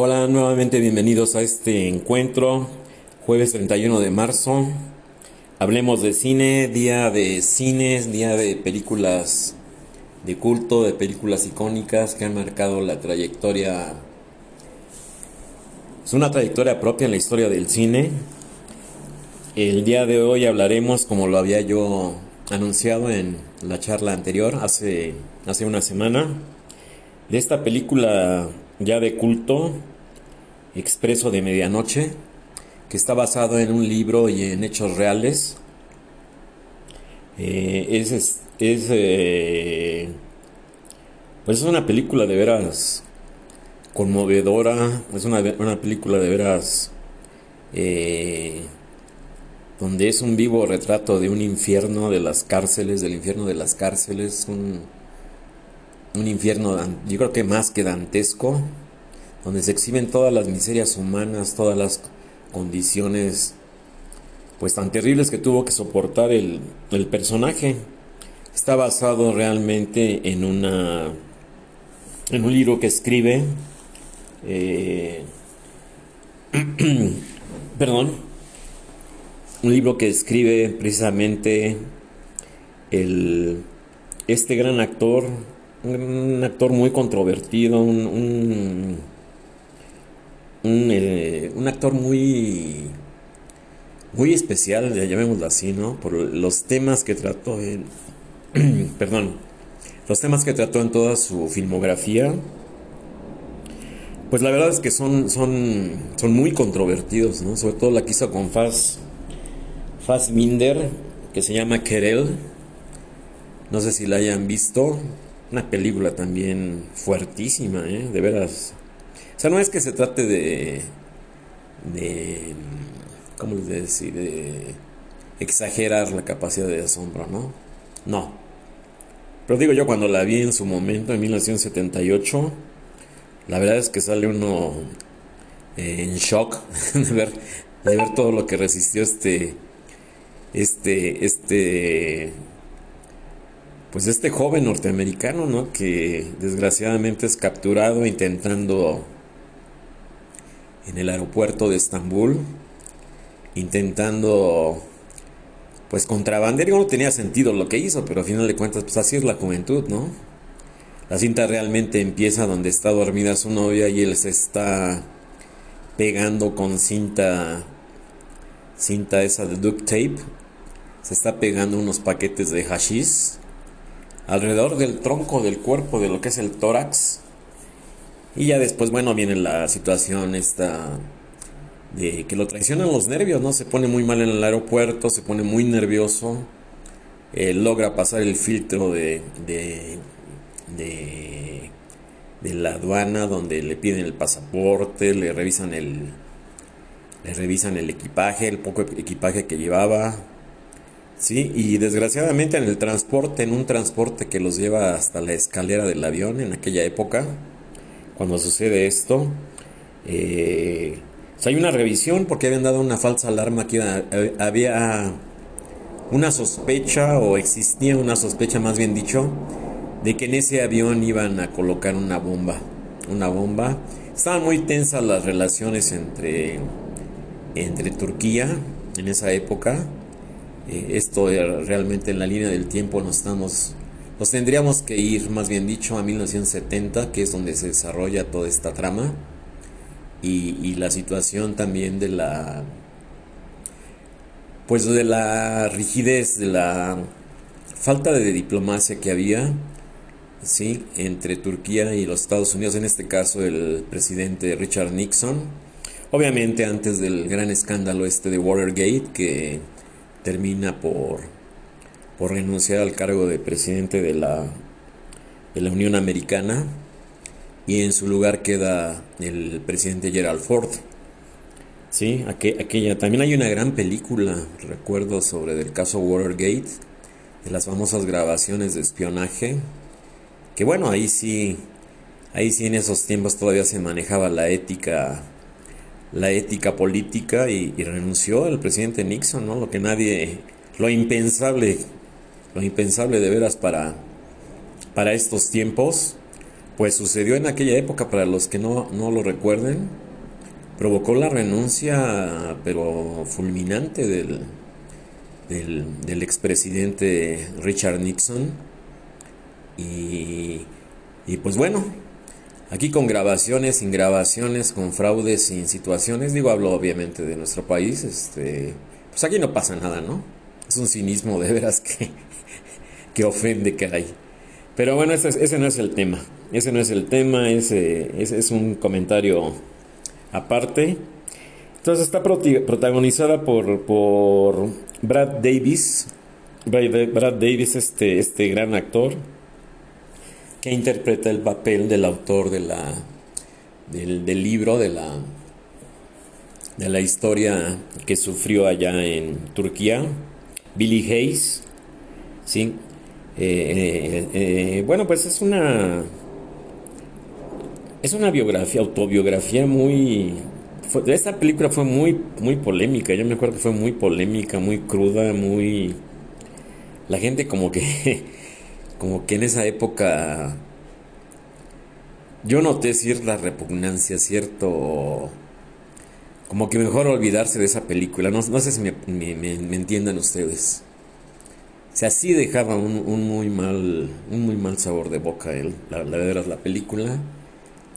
Hola, nuevamente bienvenidos a este encuentro, jueves 31 de marzo. Hablemos de cine, día de cines, día de películas de culto, de películas icónicas que han marcado la trayectoria. Es una trayectoria propia en la historia del cine. El día de hoy hablaremos, como lo había yo anunciado en la charla anterior, hace, hace una semana, de esta película ya de culto, Expreso de Medianoche, que está basado en un libro y en hechos reales. Eh, es, es, eh, pues es una película de veras conmovedora, es una, una película de veras eh, donde es un vivo retrato de un infierno de las cárceles, del infierno de las cárceles, un, un infierno, yo creo que más que dantesco, donde se exhiben todas las miserias humanas, todas las condiciones pues tan terribles que tuvo que soportar el, el personaje. Está basado realmente en una en un libro que escribe eh, perdón un libro que escribe precisamente el este gran actor un actor muy controvertido, un, un, un, eh, un, actor muy, muy especial, llamémoslo así, ¿no? Por los temas que trató en, perdón, los temas que trató en toda su filmografía. Pues la verdad es que son, son, son muy controvertidos, ¿no? Sobre todo la que hizo con Faz, Minder, que se llama Kerel. No sé si la hayan visto. Una película también fuertísima, ¿eh? De veras. O sea, no es que se trate de. de. ¿Cómo decir? De exagerar la capacidad de asombro, ¿no? No. Pero digo yo, cuando la vi en su momento, en 1978, la verdad es que sale uno en shock de ver, de ver todo lo que resistió este. Este. Este pues este joven norteamericano, ¿no? Que desgraciadamente es capturado intentando en el aeropuerto de Estambul, intentando pues contrabandear, no tenía sentido lo que hizo, pero a final de cuentas pues así es la juventud, ¿no? La cinta realmente empieza donde está dormida su novia y él se está pegando con cinta cinta esa de duct tape, se está pegando unos paquetes de hashish alrededor del tronco del cuerpo, de lo que es el tórax. Y ya después, bueno, viene la situación esta de que lo traicionan los nervios, ¿no? Se pone muy mal en el aeropuerto, se pone muy nervioso, eh, logra pasar el filtro de, de, de, de, la aduana donde le piden el pasaporte, le revisan el, le revisan el equipaje, el poco equipaje que llevaba, Sí, y desgraciadamente en el transporte, en un transporte que los lleva hasta la escalera del avión en aquella época, cuando sucede esto, eh, hay una revisión porque habían dado una falsa alarma que había una sospecha o existía una sospecha más bien dicho de que en ese avión iban a colocar una bomba, una bomba. Estaban muy tensas las relaciones entre entre Turquía en esa época eh, esto realmente en la línea del tiempo nos estamos nos tendríamos que ir más bien dicho a 1970 que es donde se desarrolla toda esta trama y, la situación también de la pues de la rigidez de la falta de diplomacia que había sí entre Turquía y los Estados Unidos en este caso el presidente Richard Nixon. Obviamente antes del gran escándalo este de Watergate que termina por, por renunciar al cargo de presidente de la, de la Unión Americana y en su lugar queda el presidente Gerald Ford. Sí, aquella, también hay una gran película, recuerdo, sobre el caso Watergate, de las famosas grabaciones de espionaje, que bueno, ahí sí, ahí sí en esos tiempos todavía se manejaba la ética la ética política y, renunció el presidente Nixon, ¿no? Lo que nadie, lo impensable, lo impensable de veras para, para estos tiempos, pues sucedió en aquella época, para los que no, no lo recuerden, provocó la renuncia, pero fulminante del, del, expresidente Richard Nixon. Y, y pues bueno, aquí con grabaciones, sin grabaciones, con fraudes, sin situaciones, digo, hablo obviamente de nuestro país, este, pues aquí no pasa nada, ¿no? Es un cinismo de veras que, que ofende, hay. Pero bueno, ese, ese, no es el tema. Ese no es el tema, ese, ese es un comentario aparte. Entonces está protagonizada por, por Brad Davis. Brad Davis, este, este gran actor, que interpreta el papel del autor de la, del, del libro, de la, de la historia que sufrió allá en Turquía, Billy Hayes. ¿sí? Eh, eh, eh, bueno, pues es una. Es una biografía, autobiografía muy. esta película fue muy, muy polémica. Yo me acuerdo que fue muy polémica, muy cruda, muy. La gente como que. Como que en esa época. Yo noté cierta repugnancia, cierto. Como que mejor olvidarse de esa película. No, sé si me, entiendan ustedes. O sea, sí dejaba un, muy mal un muy mal sabor de boca la, la verdad la película.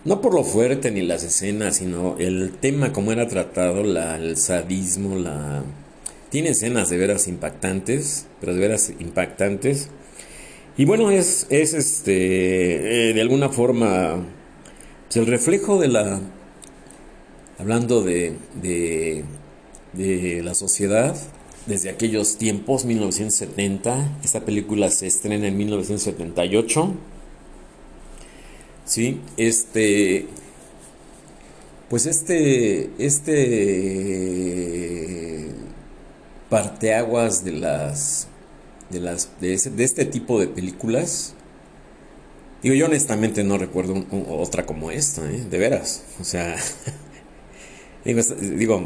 No por lo fuerte ni las escenas, sino el tema como era tratado, la, el sadismo, la... Tiene escenas de veras impactantes, pero de veras impactantes. Y bueno, es, es este, eh, de alguna forma, pues el reflejo de la, hablando de, de, de la sociedad, desde aquellos tiempos, 1970. Esta película se estrena en 1978. Sí, este. Pues este. Este. Parteaguas de las. De, las, de, este tipo de películas. Digo, yo honestamente no recuerdo otra como esta, ¿eh? de veras. O sea, digo,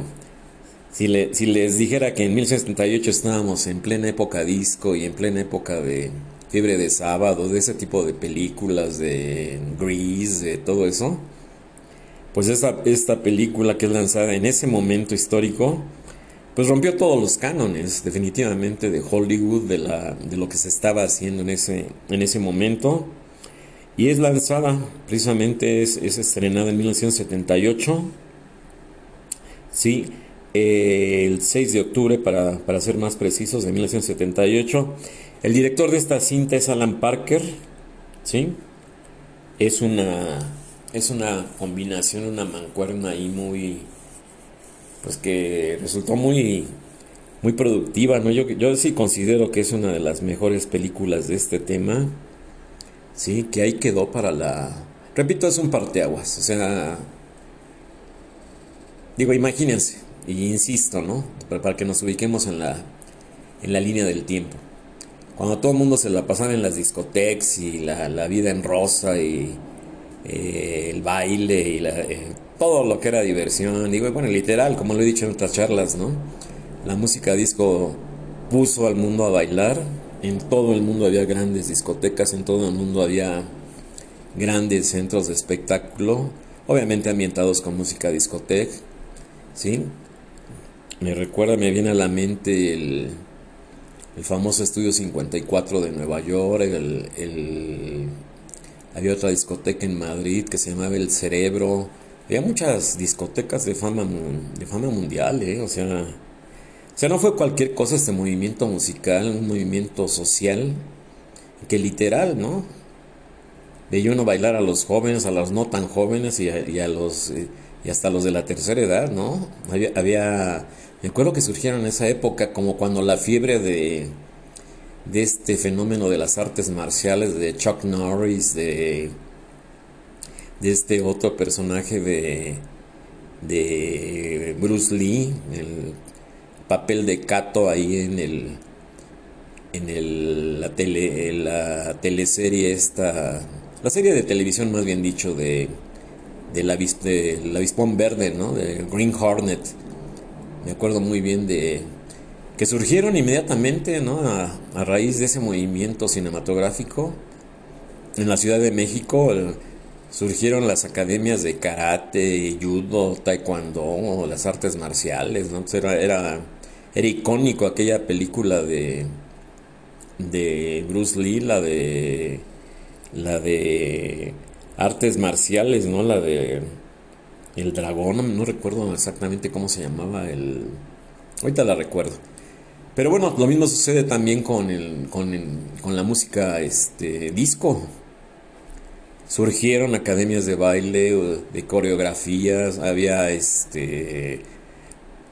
si, les dijera que en 1978 estábamos en plena época disco y en plena época de fiebre de sábado, de ese tipo de películas, de Grease, de todo eso, pues esta, esta película que es lanzada en ese momento histórico, pues rompió todos los cánones definitivamente de Hollywood, de, la, de lo que se estaba haciendo en ese, en ese momento. Y es lanzada, precisamente es, es estrenada en 1978. Sí, el 6 de octubre, para, para, ser más precisos, de 1978. El director de esta cinta es Alan Parker, ¿sí? Es una, es una combinación, una mancuerna ahí muy, pues que resultó muy, muy productiva, ¿no? Yo, yo sí considero que es una de las mejores películas de este tema, ¿sí? Que ahí quedó para la... Repito, es un parteaguas, o sea... Digo, imagínense, y insisto, ¿no? Para que nos ubiquemos en la, en la línea del tiempo. Cuando todo el mundo se la pasaba en las discotecas y la, la vida en rosa y eh, el baile y la, eh, todo lo que era diversión, digo, bueno, literal, como lo he dicho en otras charlas, ¿no? La música disco puso al mundo a bailar, en todo el mundo había grandes discotecas, en todo el mundo había grandes centros de espectáculo, obviamente ambientados con música discoteca, ¿sí? Me recuerda, me viene a la mente el, el famoso Estudio 54 de Nueva York, el, había otra discoteca en Madrid que se llamaba El Cerebro, había muchas discotecas de fama, de fama mundial, ¿eh? o sea, o sea, no fue cualquier cosa este movimiento musical, un movimiento social, que literal, ¿no? Veía uno bailar a los jóvenes, a los no tan jóvenes y a, los... Eh, y hasta los de la tercera edad, ¿no? Había, había me acuerdo que surgieron en esa época como cuando la fiebre de, de este fenómeno de las artes marciales de Chuck Norris, de, de este otro personaje de, de Bruce Lee, el papel de Kato ahí en el en el, la tele la teleserie esta la serie de televisión más bien dicho de de la, de la avispón verde, ¿no? De Green Hornet me acuerdo muy bien de que surgieron inmediatamente ¿no? a, raíz de ese movimiento cinematográfico en la Ciudad de México. Surgieron las academias de karate, judo, taekwondo, las artes marciales, ¿no? era, era, era icónico aquella película de, de Bruce Lee, la de la de artes marciales, ¿no? La de el dragón, no recuerdo exactamente cómo se llamaba el ahorita la recuerdo. Pero bueno, lo mismo sucede también con el, con, con la música este disco. Surgieron academias de baile, de coreografías, había este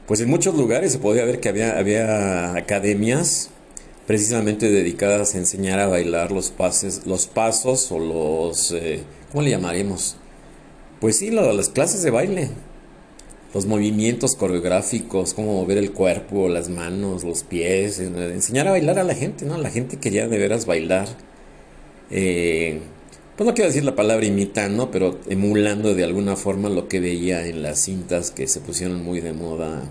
pues en muchos lugares se podía ver que había, había academias precisamente dedicadas a enseñar a bailar los pases, los pasos o los, eh, ¿cómo le llamaremos? Pues sí, las clases de baile, los movimientos coreográficos, cómo mover el cuerpo, las manos, los pies, enseñar a bailar a la gente, ¿no? La gente quería de veras bailar. Eh, pues no quiero decir la palabra imitando, pero emulando de alguna forma lo que veía en las cintas que se pusieron muy de moda.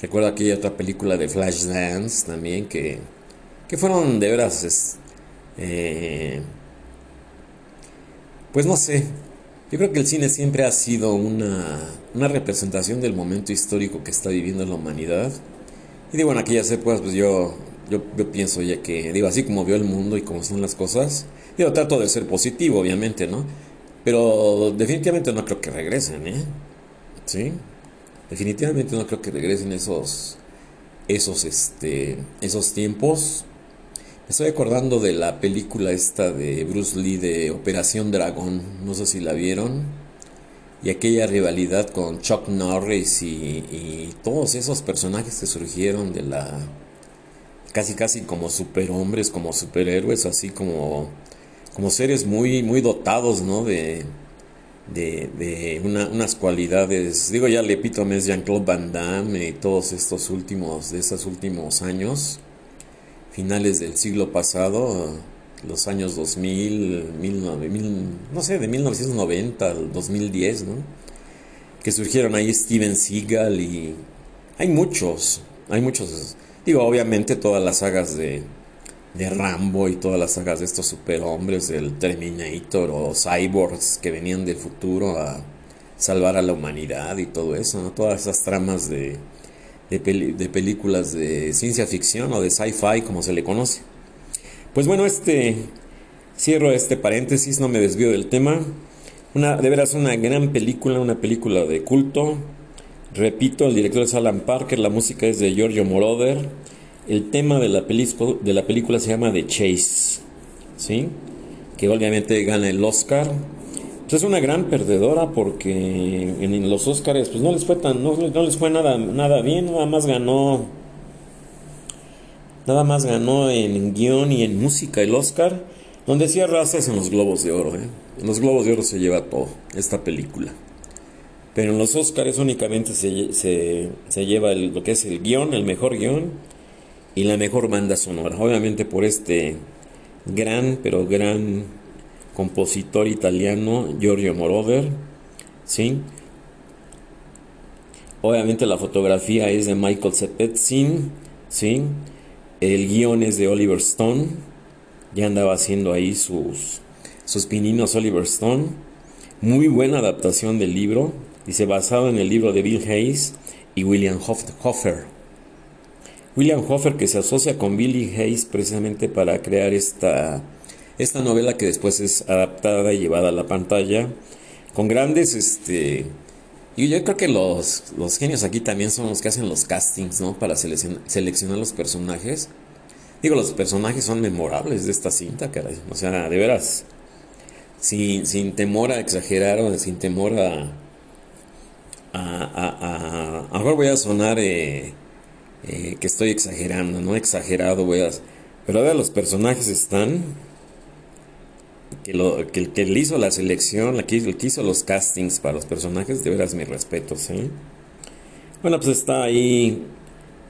Recuerdo aquella otra película de Flashdance también que que fueron de veras, eh, pues no sé, yo creo que el cine siempre ha sido una, una representación del momento histórico que está viviendo la humanidad. Y digo, en aquellas épocas, pues yo, yo, pienso ya que, digo, así como veo el mundo y cómo son las cosas, digo, trato de ser positivo, obviamente, ¿no? Pero definitivamente no creo que regresen, ¿eh? ¿Sí? Definitivamente no creo que regresen esos, esos, este, esos tiempos estoy acordando de la película esta de Bruce Lee de Operación Dragón, no sé si la vieron, y aquella rivalidad con Chuck Norris y, todos esos personajes que surgieron de la casi casi como superhombres, como superhéroes, así como como seres muy muy dotados, ¿no? De de, unas cualidades, digo ya el epítome es Jean-Claude Van Damme y todos estos últimos, de esos últimos años, finales del siglo pasado, los años 2000, no sé, de 1990 al 2010, ¿no? Que surgieron ahí Steven Seagal y hay muchos, hay muchos, digo, obviamente todas las sagas de, de Rambo y todas las sagas de estos superhombres, el Terminator o Cyborgs que venían del futuro a salvar a la humanidad y todo eso, ¿no? Todas esas tramas de de, películas de ciencia ficción o de sci-fi como se le conoce. Pues bueno, este cierro este paréntesis, no me desvío del tema. Una, de veras una gran película, una película de culto. Repito, el director es Alan Parker, la música es de Giorgio Moroder. El tema de la, de la película se llama The Chase, ¿sí? que obviamente gana el Oscar es una gran perdedora porque en los Oscars pues no les fue tan no, les fue nada nada bien, nada más ganó nada más ganó en guion y en música el Oscar, donde sí arrasas en los Globos de Oro, ¿eh? En los Globos de Oro se lleva todo esta película. Pero en los Oscars únicamente se, se, lleva lo que es el guion, el mejor guion y la mejor banda sonora. Obviamente por este gran, pero gran compositor italiano Giorgio Moroder, ¿sí? Obviamente la fotografía es de Michael Zepetzin, ¿sí? El guion es de Oliver Stone, ya andaba haciendo ahí sus, sus pininos Oliver Stone. Muy buena adaptación del libro, dice basado en el libro de Bill Hayes y William Hoffer. William Hoffer que se asocia con Billy Hayes precisamente para crear esta esta novela que después es adaptada y llevada a la pantalla con grandes, este, y yo creo que los, los genios aquí también son los que hacen los castings, ¿no? Para seleccionar, los personajes. Digo, los personajes son memorables de esta cinta, caray. O sea, de veras, sin, sin temor a exagerar o sin temor a... A, a, a, a voy a sonar eh, eh, que estoy exagerando, no exagerado, a... Pero ahora los personajes están que, lo, que, que le hizo la selección, el que hizo los castings para los personajes, de veras mi respeto, ¿sí? Bueno, pues está ahí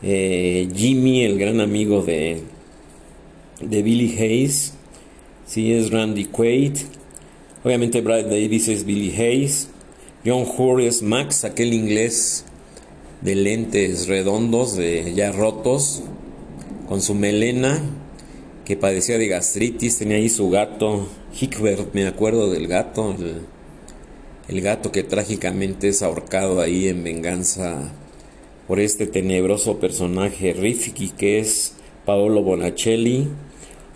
eh, Jimmy, el gran amigo de, de Billy Hayes, sí, es Randy Quaid, obviamente Brad Davis es Billy Hayes, John Hoare es Max, aquel inglés de lentes redondos, de ya rotos, con su melena, que padecía de gastritis, tenía ahí su gato Hickbert, me acuerdo del gato, el gato que trágicamente es ahorcado ahí en venganza por este tenebroso personaje Rifki que es Paolo Bonacelli,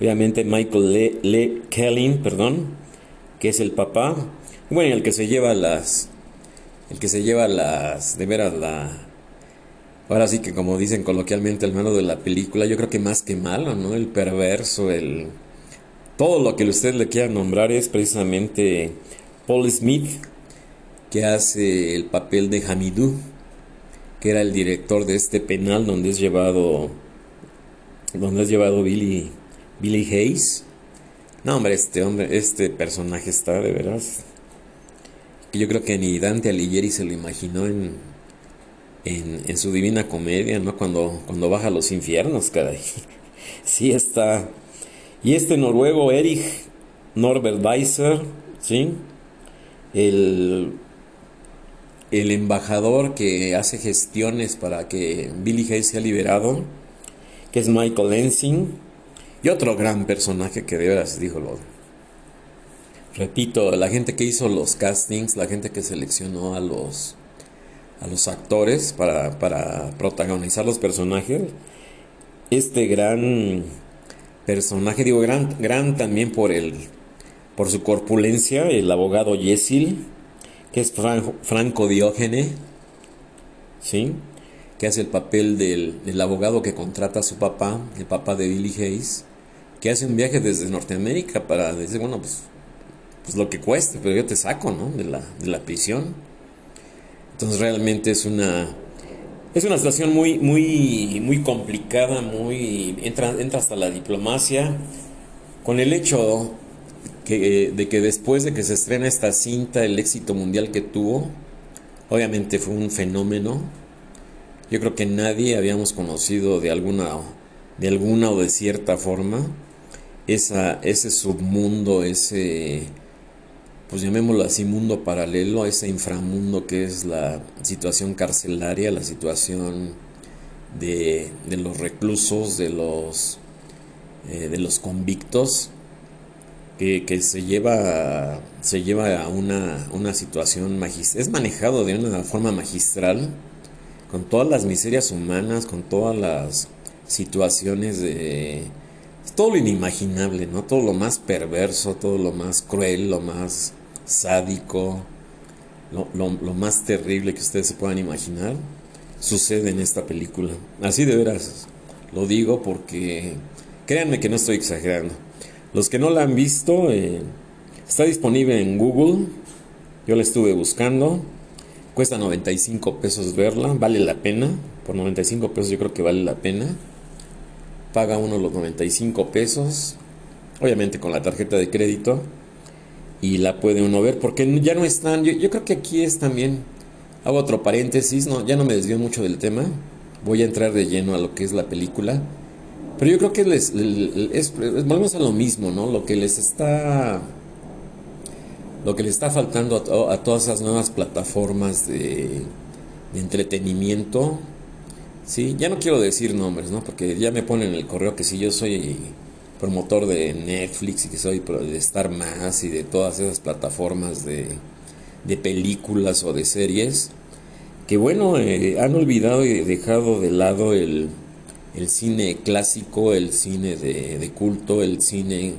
obviamente Michael Le, Le Kellin, perdón, que es el papá, bueno, el que se lleva las, el que se lleva las, de veras la, ahora sí que como dicen coloquialmente el mano de la película, yo creo que más que malo, ¿no? El perverso, el, todo lo que usted le quiera nombrar es precisamente Paul Smith, que hace el papel de Hamidou, que era el director de este penal donde es llevado, donde es llevado Billy, Billy Hayes. No, hombre, este hombre, este personaje está de veras yo creo que ni Dante Alighieri se lo imaginó en, en, su divina comedia, ¿no? Cuando, cuando baja a los infiernos, caray. Sí está. Y este noruego, Erich Norbert Weiser, ¿sí? El, el embajador que hace gestiones para que Billy Hayes sea liberado, que es Michael Ensing, y otro gran personaje que de veras dijo lo. Repito, la gente que hizo los castings, la gente que seleccionó a los a los actores para, para protagonizar los personajes, este gran personaje, digo gran, gran también por el por su corpulencia, el abogado Yesil, que es Franco Diógene, ¿sí? que hace el papel del, del, abogado que contrata a su papá, el papá de Billy Hayes, que hace un viaje desde Norteamérica para decir, bueno, pues, pues lo que cueste, pero yo te saco, ¿no? De la, de la prisión. Entonces realmente es una es una situación muy muy muy complicada, muy entra entra hasta la diplomacia con el hecho que, de que después de que se estrena esta cinta, el éxito mundial que tuvo, obviamente fue un fenómeno. Yo creo que nadie habíamos conocido de alguna, de alguna o de cierta forma esa, ese submundo, ese, pues llamémoslo así, mundo paralelo, ese inframundo que es la situación carcelaria, la situación de, de los reclusos, de los, eh, de los convictos que, se lleva se lleva a una, una situación magistral, es manejado de una forma magistral, con todas las miserias humanas, con todas las situaciones de todo lo inimaginable, ¿no? Todo lo más perverso, todo lo más cruel, lo más sádico, lo, lo más terrible que ustedes se puedan imaginar, sucede en esta película. Así de veras, lo digo porque créanme que no estoy exagerando. Los que no la han visto, eh, está disponible en Google. Yo la estuve buscando. Cuesta 95 pesos verla. Vale la pena. Por 95 pesos yo creo que vale la pena. Paga uno los 95 pesos. Obviamente con la tarjeta de crédito. Y la puede uno ver porque ya no están. Yo, creo que aquí es también. Hago otro paréntesis. No, ya no me desvío mucho del tema. Voy a entrar de lleno a lo que es la película. Pero yo creo que les, es, volvemos a lo mismo, ¿no? Lo que les está lo que le está faltando a, todas esas nuevas plataformas de, entretenimiento, sí, ya no quiero decir nombres, ¿no? Porque ya me ponen en el correo que si yo soy promotor de Netflix y que soy de Star Más y de todas esas plataformas de, de películas o de series, que bueno, eh, han olvidado y dejado de lado el el cine clásico, el cine de, culto, el cine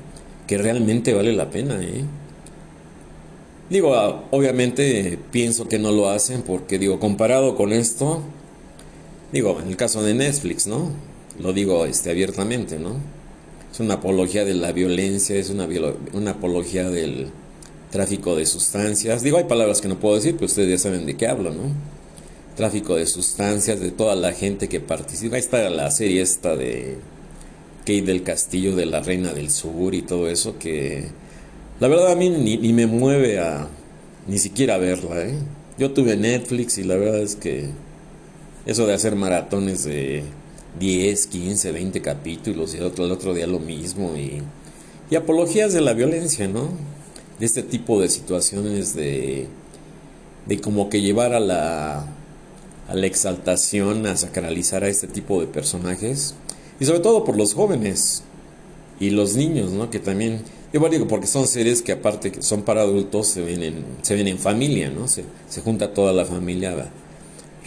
que realmente vale la pena. ¿eh? Digo, ah, obviamente pienso que no lo hacen porque digo, comparado con esto, digo, en el caso de Netflix, ¿no? Lo digo este, abiertamente, ¿no? Es una apología de la violencia, es una, una apología del tráfico de sustancias. Digo, hay palabras que no puedo decir, pero ustedes ya saben de qué hablo, ¿no? tráfico de sustancias, de toda la gente que participa. Ahí está la serie esta de Kate del Castillo, de la Reina del Sur y todo eso, que la verdad a mí ni, me mueve a ni siquiera verla. ¿eh? Yo tuve Netflix y la verdad es que eso de hacer maratones de 10, 15, 20 capítulos y el otro, el otro día lo mismo y, y apologías de la violencia, ¿no? De este tipo de situaciones de, de como que llevar a la a la exaltación, a sacralizar a este tipo de personajes. Y sobre todo por los jóvenes y los niños, ¿no? Que también, Yo digo porque son series que aparte que son para adultos se ven en, se ven en familia, ¿no? Se, se junta toda la familia,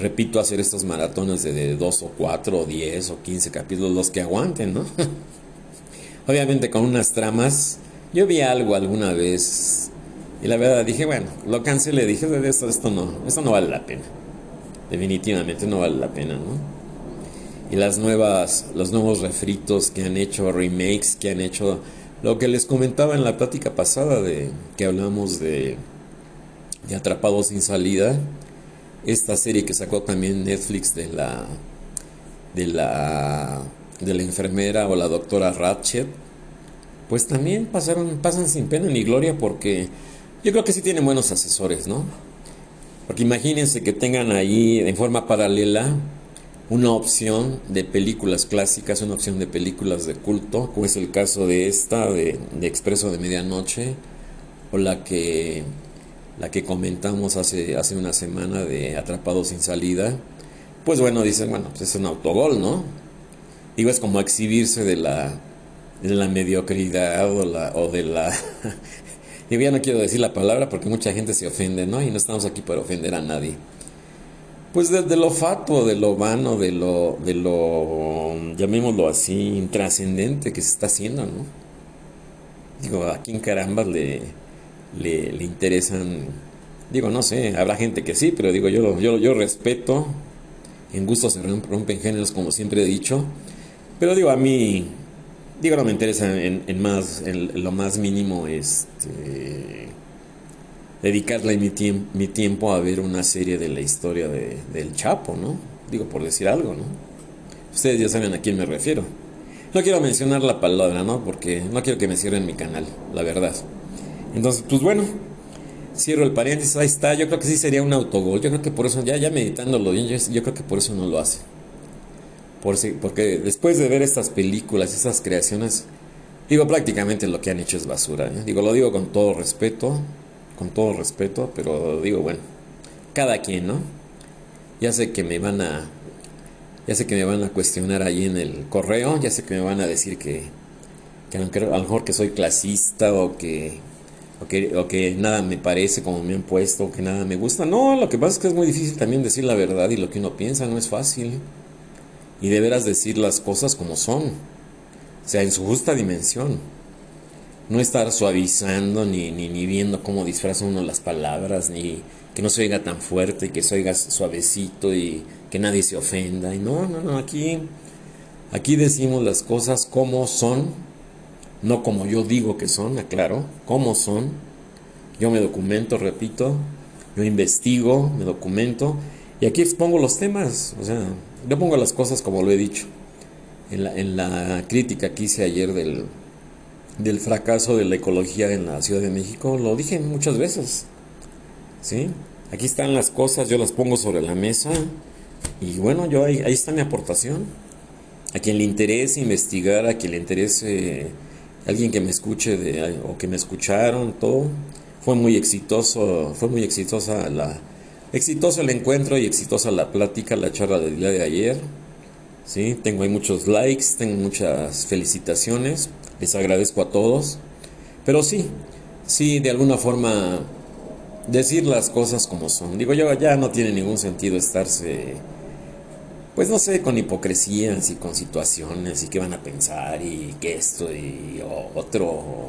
repito, hacer estos maratones de, de dos o cuatro o diez o quince capítulos, los que aguanten, ¿no? Obviamente con unas tramas. Yo vi algo alguna vez y la verdad dije, bueno, lo cancelé, dije, esto, esto no, esto no vale la pena. Definitivamente no vale la pena, ¿no? Y las nuevas, los nuevos refritos que han hecho, remakes que han hecho, lo que les comentaba en la plática pasada de que hablamos de, de Atrapados sin salida, esta serie que sacó también Netflix de la de la de la enfermera o la doctora Ratchet, pues también pasaron pasan sin pena ni gloria porque yo creo que sí tienen buenos asesores, ¿no? Porque imagínense que tengan ahí en forma paralela una opción de películas clásicas, una opción de películas de culto, como es el caso de esta, de, Expreso de Medianoche, o la que, la que comentamos hace, hace una semana de Atrapados sin salida. Pues bueno, dicen, bueno, pues es un autogol, ¿no? Digo, es como exhibirse de la, de la mediocridad o, de la... Yo ya no quiero decir la palabra porque mucha gente se ofende, ¿no? Y no estamos aquí para ofender a nadie. Pues de, lo fatuo, de lo vano, de lo, de lo, llamémoslo así, intrascendente que se está haciendo, ¿no? Digo, ¿a quién caramba le, le, le, interesan? Digo, no sé, habrá gente que sí, pero digo, yo, yo, yo respeto, en gusto se rompen géneros, como siempre he dicho, pero digo, a mí, digo, no me interesa en, más, en lo más mínimo, este dedicarle mi, mi tiempo a ver una serie de la historia de, del Chapo, ¿no? Digo, por decir algo, ¿no? Ustedes ya saben a quién me refiero. No quiero mencionar la palabra, ¿no? Porque no quiero que me cierren mi canal, la verdad. Entonces, pues bueno, cierro el paréntesis, ahí está. Yo creo que sí sería un autogol. Yo creo que por eso, ya, ya meditándolo bien, yo, creo que por eso no lo hace. Por porque después de ver estas películas, estas creaciones, digo, prácticamente lo que han hecho es basura. ¿eh? Digo, lo digo con todo respeto, con todo respeto, pero digo, bueno, cada quien, ¿no? Ya sé que me van a ya sé que me van a cuestionar ahí en el correo, ya sé que me van a decir que, que a lo mejor que soy clasista o que, o que, nada me parece como me han puesto, o que nada me gusta. No, lo que pasa es que es muy difícil también decir la verdad y lo que uno piensa no es fácil. Y deberás decir las cosas como son, o sea, en su justa dimensión no estar suavizando ni, ni, ni viendo cómo disfraza uno las palabras, ni que no se oiga tan fuerte, y que se oiga suavecito y que nadie se ofenda. Y no, no, no, aquí, aquí decimos las cosas como son, no como yo digo que son, aclaro, como son. Yo me documento, repito, yo investigo, me documento y aquí expongo los temas, o sea, yo pongo las cosas como lo he dicho. En la, en la crítica que hice ayer del, del fracaso de la ecología en la Ciudad de México, lo dije muchas veces. ¿Sí? Aquí están las cosas, yo las pongo sobre la mesa y bueno, yo ahí, ahí está mi aportación. A quien le interese investigar, a quien le interese alguien que me escuche de, o que me escucharon, todo. Fue muy exitoso, fue muy exitosa la exitoso el encuentro y exitosa la plática, la charla del día de ayer. ¿Sí? Tengo ahí muchos likes, tengo muchas felicitaciones. Les agradezco a todos. Pero sí, sí, de alguna forma decir las cosas como son. Digo, yo ya no tiene ningún sentido estarse, pues no sé, con hipocresías y con situaciones y qué van a pensar y que esto y otro,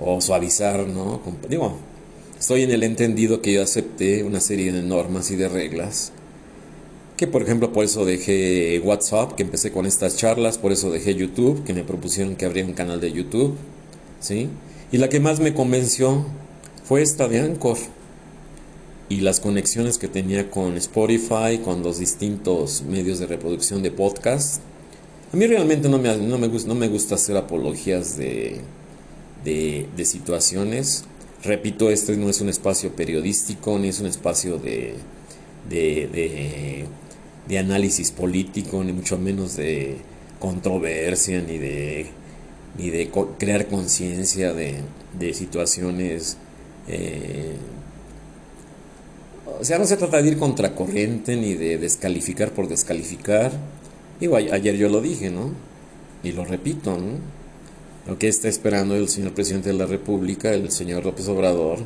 o, suavizar, ¿no? Digo, estoy en el entendido que yo acepté una serie de normas y de reglas que por ejemplo por eso dejé WhatsApp, que empecé con estas charlas, por eso dejé YouTube, que me propusieron que abriera un canal de YouTube, ¿sí? Y la que más me convenció fue esta de Anchor y las conexiones que tenía con Spotify, con los distintos medios de reproducción de podcast. A mí realmente no me, no me, no me gusta hacer apologías de, de, situaciones. Repito, este no es un espacio periodístico, ni es un espacio de, de, de análisis político, ni mucho menos de controversia, ni de, ni de crear conciencia de, de, situaciones. Eh, o sea, no se trata de ir contracorriente ni de descalificar por descalificar. Ayer yo lo dije, ¿no? Y lo repito, ¿no? lo que está esperando el señor presidente de la República, el señor López Obrador,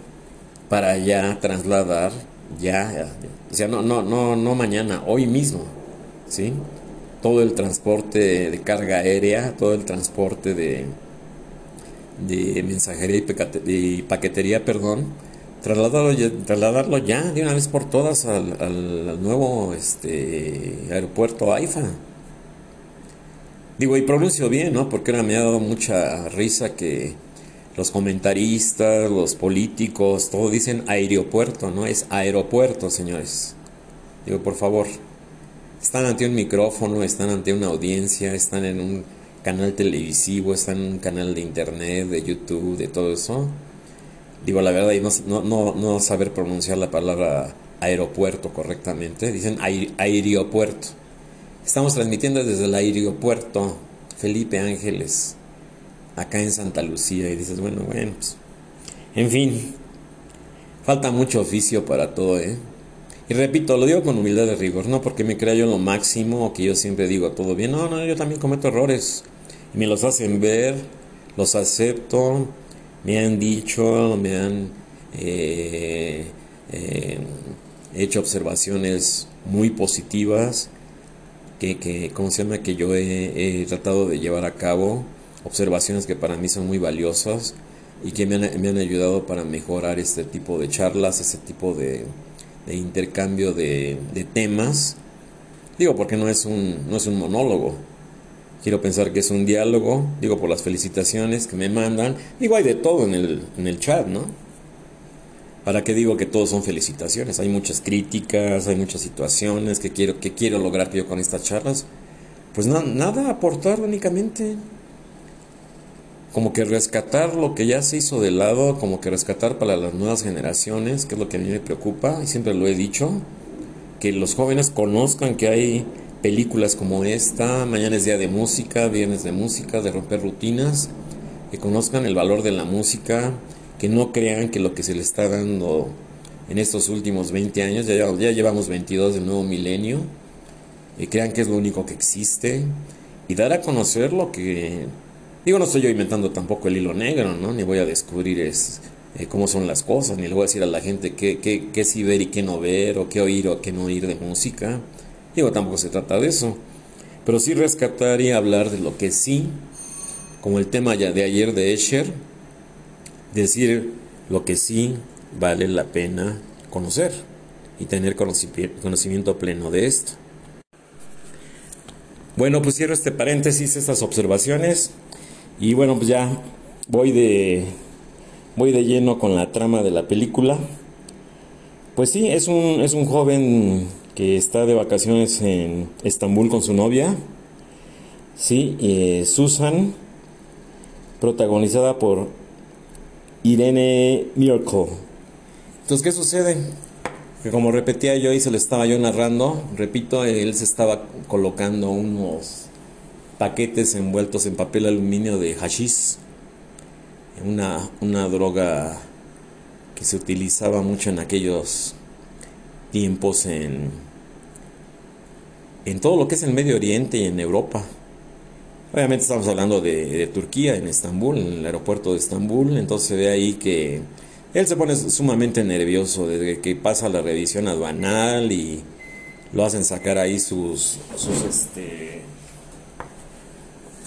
para ya trasladar, ya, o sea, no, no, no, no mañana, hoy mismo, ¿sí? Todo el transporte de carga aérea, todo el transporte de, de mensajería y, paquetería, perdón, trasladarlo ya, trasladarlo ya de una vez por todas al, nuevo este, aeropuerto AIFA. Digo, y pronuncio bien, ¿no? Porque ahora me ha dado mucha risa que los comentaristas, los políticos, todos dicen aeropuerto, ¿no? Es aeropuerto, señores. Digo, por favor, están ante un micrófono, están ante una audiencia, están en un canal televisivo, están en un canal de internet, de YouTube, de todo eso. Digo, la verdad, y no, no, no saber pronunciar la palabra aeropuerto correctamente, dicen aeropuerto. Estamos transmitiendo desde el aeropuerto Felipe Ángeles, acá en Santa Lucía, y dices, bueno, bueno, pues, en fin, falta mucho oficio para todo, ¿eh? Y repito, lo digo con humildad de rigor, no porque me crea yo lo máximo o que yo siempre digo todo bien, no, no, yo también cometo errores, y me los hacen ver, los acepto, me han dicho, me han eh, eh, hecho observaciones muy positivas, que, que, ¿cómo se llama? que yo he, tratado de llevar a cabo, observaciones que para mí son muy valiosas y que me han, me han ayudado para mejorar este tipo de charlas, ese tipo de, de intercambio de, de, temas. Digo, porque no es, un, no es un monólogo. Quiero pensar que es un diálogo, digo, por las felicitaciones que me mandan. Digo, hay de todo en el, en el chat, ¿no? ¿Para qué digo que todos son felicitaciones? Hay muchas críticas, hay muchas situaciones que quiero, que quiero lograr yo con estas charlas. Pues nada, aportar únicamente. Como que rescatar lo que ya se hizo de lado, como que rescatar para las nuevas generaciones, que es lo que a mí me preocupa, y siempre lo he dicho, que los jóvenes conozcan que hay películas como esta, mañana es día de música, viernes de música, de romper rutinas, que conozcan el valor de la música, que no crean que lo que se le está dando en estos últimos 20 años, ya, llevamos 22 del nuevo milenio, y crean que es lo único que existe, y dar a conocer lo que... Digo, no estoy yo inventando tampoco el hilo negro, ¿no? Ni voy a descubrir es, eh, cómo son las cosas, ni le voy a decir a la gente qué, qué, qué sí ver y qué no ver, o qué oír o qué no oír de música. Digo, tampoco se trata de eso. Pero sí rescatar y hablar de lo que sí, como el tema ya de ayer de Escher, decir lo que sí vale la pena conocer y tener conocimiento pleno de esto. Bueno, pues cierro este paréntesis, estas observaciones y bueno, pues ya voy de voy de lleno con la trama de la película. Pues sí, es un es un joven que está de vacaciones en Estambul con su novia. Sí, eh, Susan, protagonizada por Irene Miracle. Entonces, ¿qué sucede? Que como repetía yo y se le estaba yo narrando, repito, él se estaba colocando unos paquetes envueltos en papel aluminio de hashish, una, una droga que se utilizaba mucho en aquellos tiempos en, en todo lo que es el Medio Oriente y en Europa. Obviamente estamos hablando de, Turquía, en Estambul, en el aeropuerto de Estambul, entonces se ve ahí que él se pone sumamente nervioso desde que pasa la revisión aduanal y lo hacen sacar ahí sus, sus este,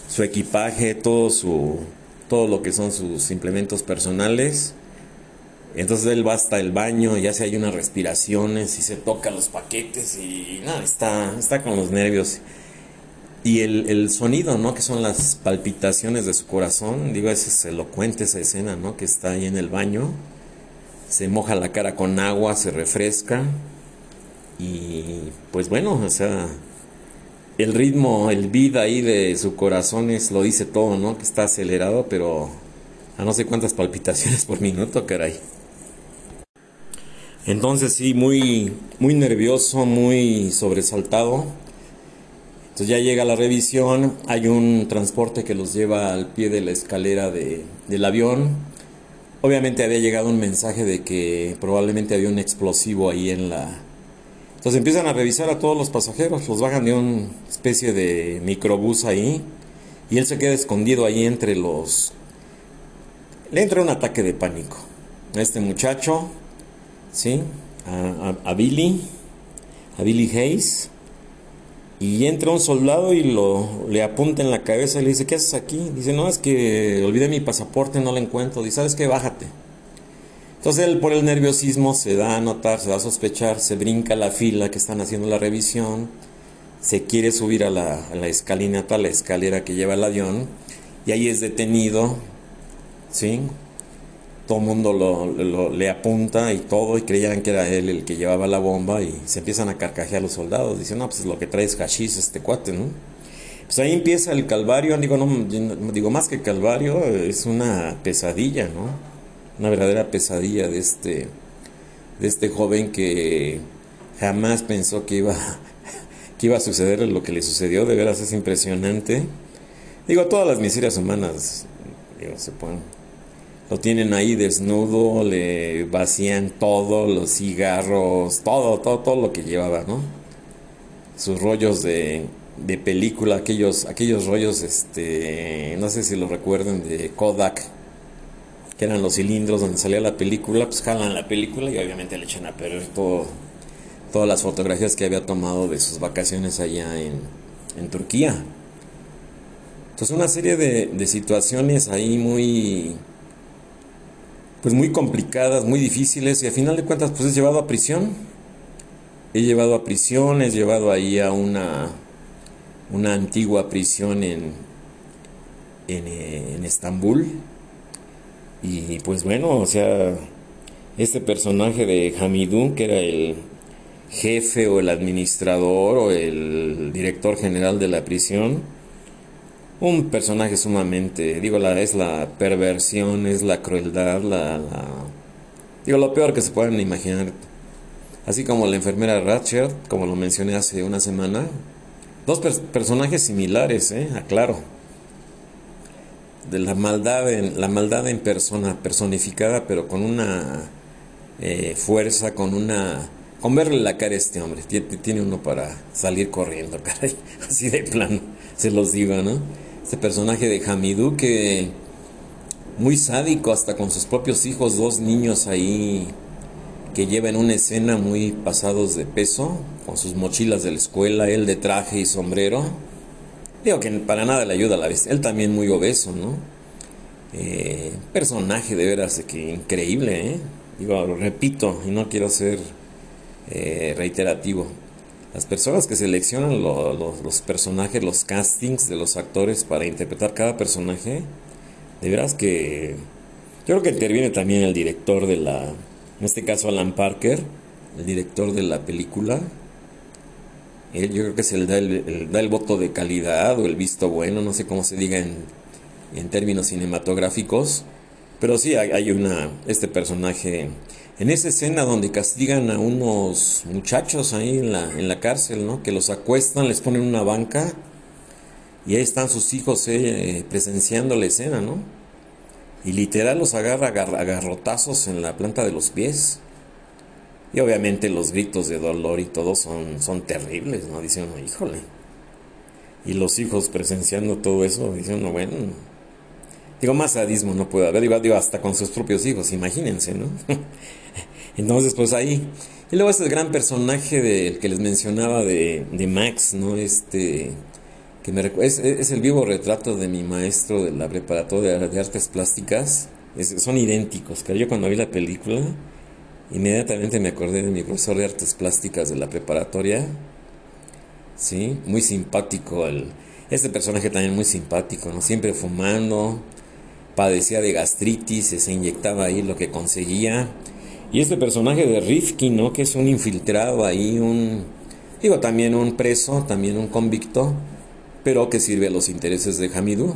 su equipaje, todo su todo lo que son sus implementos personales. Entonces él va hasta el baño y hace ahí unas respiraciones y se toca los paquetes y nada, está, está con los nervios. Y el, el, sonido, ¿no? Que son las palpitaciones de su corazón. Digo, es elocuente esa escena, ¿no? Que está ahí en el baño. Se moja la cara con agua, se refresca. Y pues bueno, o sea, el ritmo, el beat ahí de su corazón es, lo dice todo, ¿no? Que está acelerado, pero a no sé cuántas palpitaciones por minuto, caray. Entonces sí, muy, muy nervioso, muy sobresaltado entonces ya llega la revisión, hay un transporte que los lleva al pie de la escalera de, del avión. Obviamente había llegado un mensaje de que probablemente había un explosivo ahí en la... Entonces empiezan a revisar a todos los pasajeros, los bajan de una especie de microbús ahí Y él se queda escondido ahí entre los... Le entra un ataque de pánico a este muchacho, ¿sí? A, Billy, a Billy Hayes. Y entra un soldado y lo, le apunta en la cabeza y le dice, ¿qué haces aquí? Dice, no, es que olvidé mi pasaporte, no lo encuentro. Dice, ¿sabes qué? Bájate. Entonces él por el nerviosismo se da a notar, se da a sospechar, se brinca la fila que están haciendo la revisión, se quiere subir a la, a la escalinata, a la escalera que lleva el avión, y ahí es detenido, ¿sí? Todo el mundo lo, le apunta y todo, y creían que era él el que llevaba la bomba, y se empiezan a carcajear los soldados, dicen, no, pues lo que trae es hashish este cuate, ¿no? Pues ahí empieza el calvario, digo, no, digo más que calvario, es una pesadilla, ¿no? Una verdadera pesadilla de este, de este joven que jamás pensó que iba que iba a suceder lo que le sucedió, de veras es impresionante. Digo, todas las miserias humanas, digo, se pueden, lo tienen ahí desnudo, le vacían todo, los cigarros, todo, todo, todo lo que llevaba, ¿no? Sus rollos de, de película, aquellos, aquellos rollos, este, no sé si lo recuerden, de Kodak, que eran los cilindros donde salía la película, pues jalan la película y obviamente le echan a perder todo todas las fotografías que había tomado de sus vacaciones allá en, en Turquía. Entonces una serie de, de, situaciones ahí muy pues muy complicadas, muy difíciles y al final de cuentas pues es llevado a prisión. He llevado a prisión, he llevado ahí a una una antigua prisión en en, en Estambul y pues bueno, o sea, este personaje de Hamidun que era el jefe o el administrador o el director general de la prisión. Un personaje sumamente, digo, la, es la perversión, es la crueldad, la, digo, lo peor que se pueden imaginar. Así como la enfermera Ratchet, como lo mencioné hace una semana. Dos personajes similares, ¿eh? aclaro. De la maldad, en, la maldad en persona, personificada, pero con una eh, fuerza, con una con verle la cara a este hombre, tiene uno para salir corriendo, caray, así de plano, se los digo, ¿no? Este personaje de Hamidou que muy sádico hasta con sus propios hijos, dos niños ahí que llevan una escena muy pasados de peso, con sus mochilas de la escuela, él de traje y sombrero. Digo que para nada le ayuda a la vez, él también muy obeso, ¿no? Eh, personaje de veras que increíble, ¿eh? Digo, repito, y no quiero ser eh, reiterativo. Las personas que seleccionan los personajes, los castings de los actores para interpretar cada personaje, de veras que yo creo que interviene también el director de la, en este caso Alan Parker, el director de la película. Él yo creo que es el da el, da el voto de calidad o el visto bueno, no sé cómo se diga en, en términos cinematográficos, pero sí hay, hay una, este personaje en esa escena donde castigan a unos muchachos ahí en la, en la cárcel, ¿no? Que los acuestan, les ponen una banca y ahí están sus hijos eh, presenciando la escena, ¿no? Y literal los agarra a garrotazos en la planta de los pies. Y obviamente los gritos de dolor y todo son, son terribles, ¿no? Dicen, híjole. Y los hijos presenciando todo eso, dicen, bueno, digo, más sadismo no puede haber, digo, hasta con sus propios hijos, imagínense, ¿no? Entonces, pues ahí. Y luego este gran personaje del que les mencionaba de, de Max, ¿no? Este. Que me es, es el vivo retrato de mi maestro de la preparatoria de artes plásticas. son idénticos. Que yo cuando vi la película, inmediatamente me acordé de mi profesor de artes plásticas de la preparatoria. Sí, muy simpático. El, este personaje también muy simpático, ¿no? Siempre fumando, padecía de gastritis, se inyectaba ahí lo que conseguía. Y este personaje de Rifkin, ¿no? Que es un infiltrado ahí, un... Digo, también un preso, también un convicto, pero que sirve a los intereses de Hamidou,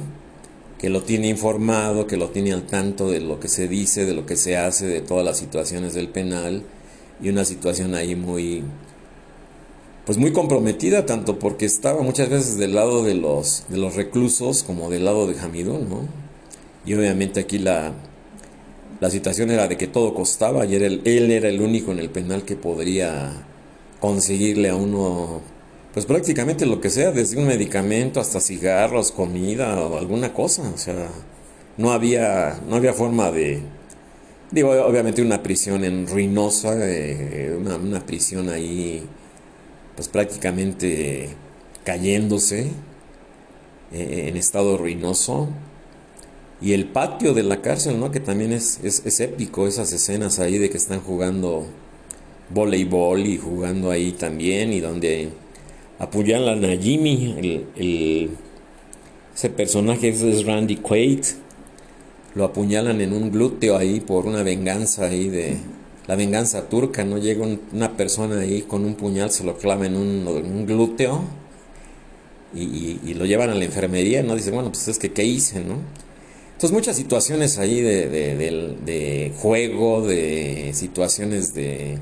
que lo tiene informado, que lo tiene al tanto de lo que se dice, de lo que se hace, de todas las situaciones del penal, y una situación ahí muy, pues muy comprometida, tanto porque estaba muchas veces del lado de los, de los reclusos como del lado de Hamidou, ¿no? Y obviamente aquí la, la situación era de que todo costaba y él era el único en el penal que podría conseguirle a uno pues prácticamente lo que sea, desde un medicamento hasta cigarros, comida o alguna cosa, o sea, no había, no había forma de, digo, obviamente una prisión en ruinosa, eh, una, prisión ahí, pues prácticamente cayéndose, eh, en estado ruinoso, y el patio de la cárcel, ¿no? Que también es, es, épico, esas escenas ahí de que están jugando voleibol y jugando ahí también, y donde apuñalan a Jimmy, el, ese personaje es Randy Quaid, lo apuñalan en un glúteo ahí por una venganza ahí de la venganza turca, ¿no? Llega una persona ahí con un puñal, se lo clava en un, glúteo y, lo llevan a la enfermería, ¿no? Dicen, bueno, pues es que, ¿qué hice, no? Entonces muchas situaciones ahí de, de, juego, de situaciones de...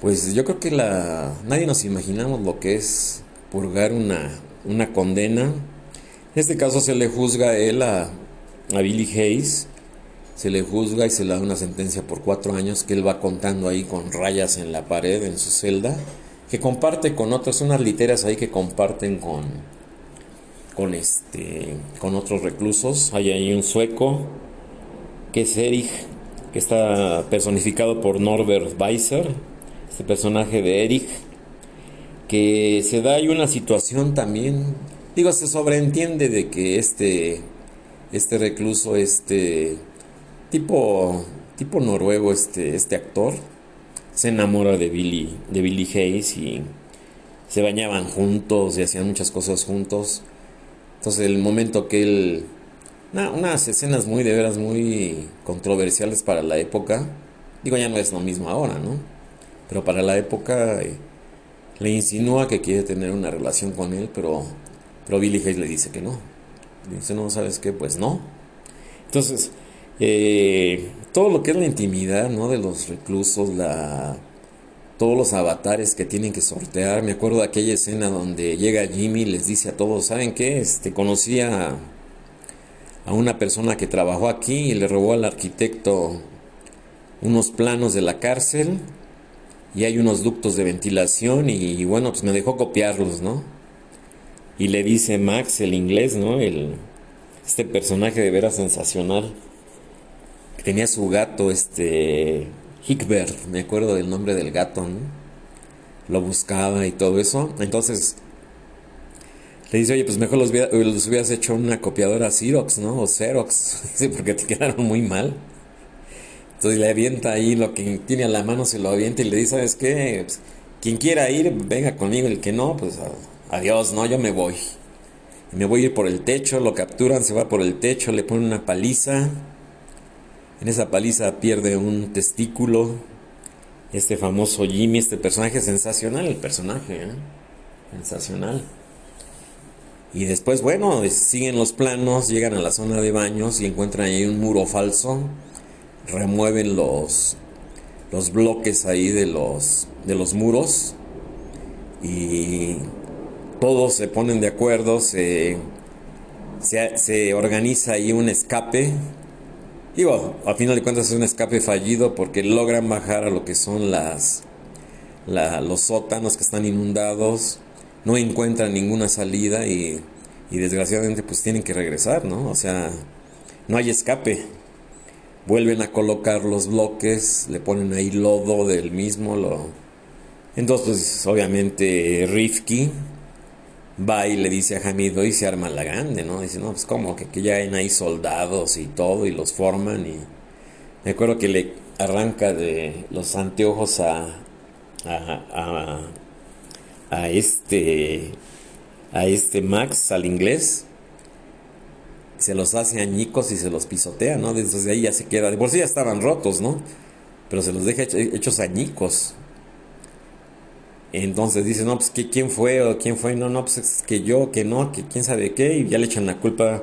Pues yo creo que la, nadie nos imaginamos lo que es purgar una, una condena. En este caso se le juzga a él a, a Billy Hayes, se le juzga y se le da una sentencia por cuatro años que él va contando ahí con rayas en la pared, en su celda, que comparte con otras, unas literas ahí que comparten con con este con otros reclusos. Hay ahí un sueco que es Erich, que está personificado por Norbert Weiser, este personaje de Erich, que se da ahí una situación también, digo, se sobreentiende de que este este recluso, este tipo tipo noruego, este este actor se enamora de Billy de Billy Hayes y se bañaban juntos y hacían muchas cosas juntos. Entonces el momento que él... unas escenas muy de veras muy controversiales para la época. Digo, ya no es lo mismo ahora, ¿no? Pero para la época eh, le insinúa que quiere tener una relación con él, pero, pero Billy Hayes le dice que no. Le dice, no, ¿sabes qué? Pues no. Entonces, eh, todo lo que es la intimidad, ¿no? De los reclusos, la todos los avatares que tienen que sortear. Me acuerdo de aquella escena donde llega Jimmy y les dice a todos, ¿saben qué? Este, conocí a, una persona que trabajó aquí y le robó al arquitecto unos planos de la cárcel y hay unos ductos de ventilación y, bueno, pues me dejó copiarlos, ¿no? Y le dice Max, el inglés, ¿no? El, este personaje de veras sensacional. Tenía su gato, este Hickbert, me acuerdo del nombre del gato, ¿no? Lo buscaba y todo eso. Entonces le dice, oye, pues mejor los, hubieras hecho una copiadora Xerox, ¿no? O Xerox, sí, porque te quedaron muy mal. Entonces le avienta ahí lo que tiene a la mano, se lo avienta y le dice, ¿sabes qué? Pues, quien quiera ir, venga conmigo, el que no, pues adiós, no, yo me voy. Me voy a ir por el techo, lo capturan, se va por el techo, le ponen una paliza en esa paliza pierde un testículo. Este famoso Jimmy, este personaje sensacional, el personaje, ¿eh? sensacional. Y después, bueno, siguen los planos, llegan a la zona de baños y encuentran ahí un muro falso. Remueven los, los bloques ahí de los, de los muros. Y todos se ponen de acuerdo, se, se, se organiza ahí un escape Digo, a final de cuentas es un escape fallido porque logran bajar a lo que son las los sótanos que están inundados, no encuentran ninguna salida y, y desgraciadamente pues tienen que regresar, ¿no? O sea, no hay escape. Vuelven a colocar los bloques, le ponen ahí lodo del mismo, lo... Entonces, pues, obviamente Rifki, va y le dice a Hamid, y se arma la grande, ¿no? Dice, no, pues como que, que ya hay ahí soldados y todo y los forman y me acuerdo que le arranca de los anteojos a, a, a, este a este Max, al inglés, se los hace añicos y se los pisotea, ¿no? Desde ahí ya se queda, de por sí ya estaban rotos, ¿no? Pero se los deja hechos añicos. Entonces dice, no, pues que quién fue o quién fue, no, no, pues es que yo, que no, que quién sabe qué, y ya le echan la culpa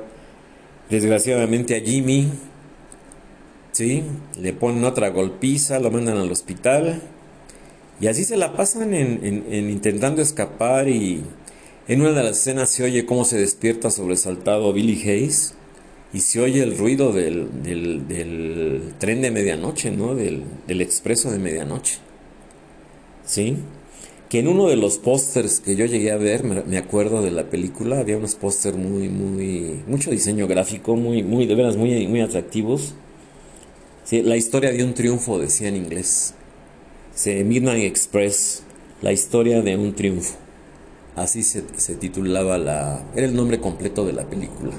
desgraciadamente a Jimmy, ¿sí? Le ponen otra golpiza, lo mandan al hospital, y así se la pasan en, intentando escapar y en una de las escenas se oye cómo se despierta sobresaltado Billy Hayes y se oye el ruido del, del, tren de medianoche, ¿no? Del, del expreso de medianoche, ¿sí? Que en uno de los pósters que yo llegué a ver, me, acuerdo de la película, había unos pósters muy, muy, mucho diseño gráfico, muy, muy, de veras, muy, muy atractivos. Sí, la historia de un triunfo, decía en inglés. Se Midnight Express, la historia de un triunfo. Así se, se titulaba la, era el nombre completo de la película.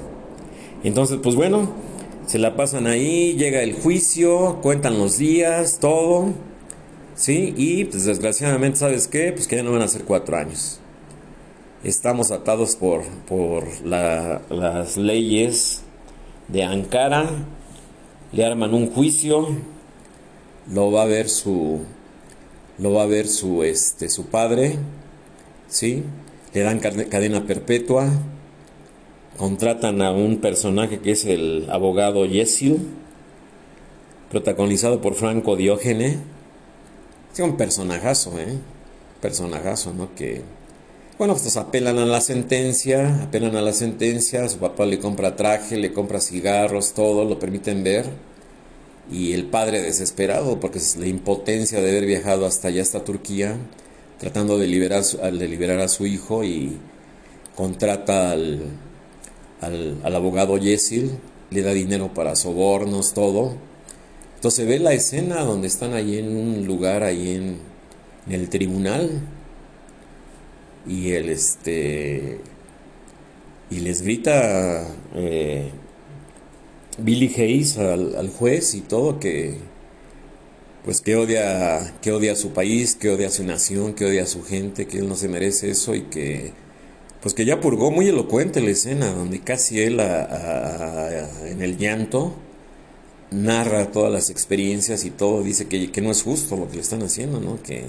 Entonces, pues bueno, se la pasan ahí, llega el juicio, cuentan los días, todo ¿sí? Y pues desgraciadamente, ¿sabes qué? Pues que ya no van a ser cuatro años. Estamos atados por, por las leyes de Ankara, le arman un juicio, lo va a ver su, lo va a ver su, este, su padre, ¿sí? Le dan cadena perpetua, contratan a un personaje que es el abogado Yesil, protagonizado por Franco Diógene, Sí, un personajazo, ¿eh? Personajazo, ¿no? Que, bueno, pues apelan a la sentencia, apelan a la sentencia, su papá le compra traje, le compra cigarros, todo, lo permiten ver. Y el padre desesperado, porque es la impotencia de haber viajado hasta allá, hasta Turquía, tratando de liberar, de liberar a su hijo y contrata al, al, al abogado Yesil, le da dinero para sobornos, todo entonces ve la escena donde están ahí en un lugar, ahí en, el tribunal, y él este y les grita eh, Billy Hayes al, juez y todo que pues que odia que odia a su país que odia a su nación que odia a su gente que él no se merece eso y que pues que ya purgó muy elocuente la escena donde casi él en el llanto narra todas las experiencias y todo, dice que, que, no es justo lo que le están haciendo, ¿no? Que,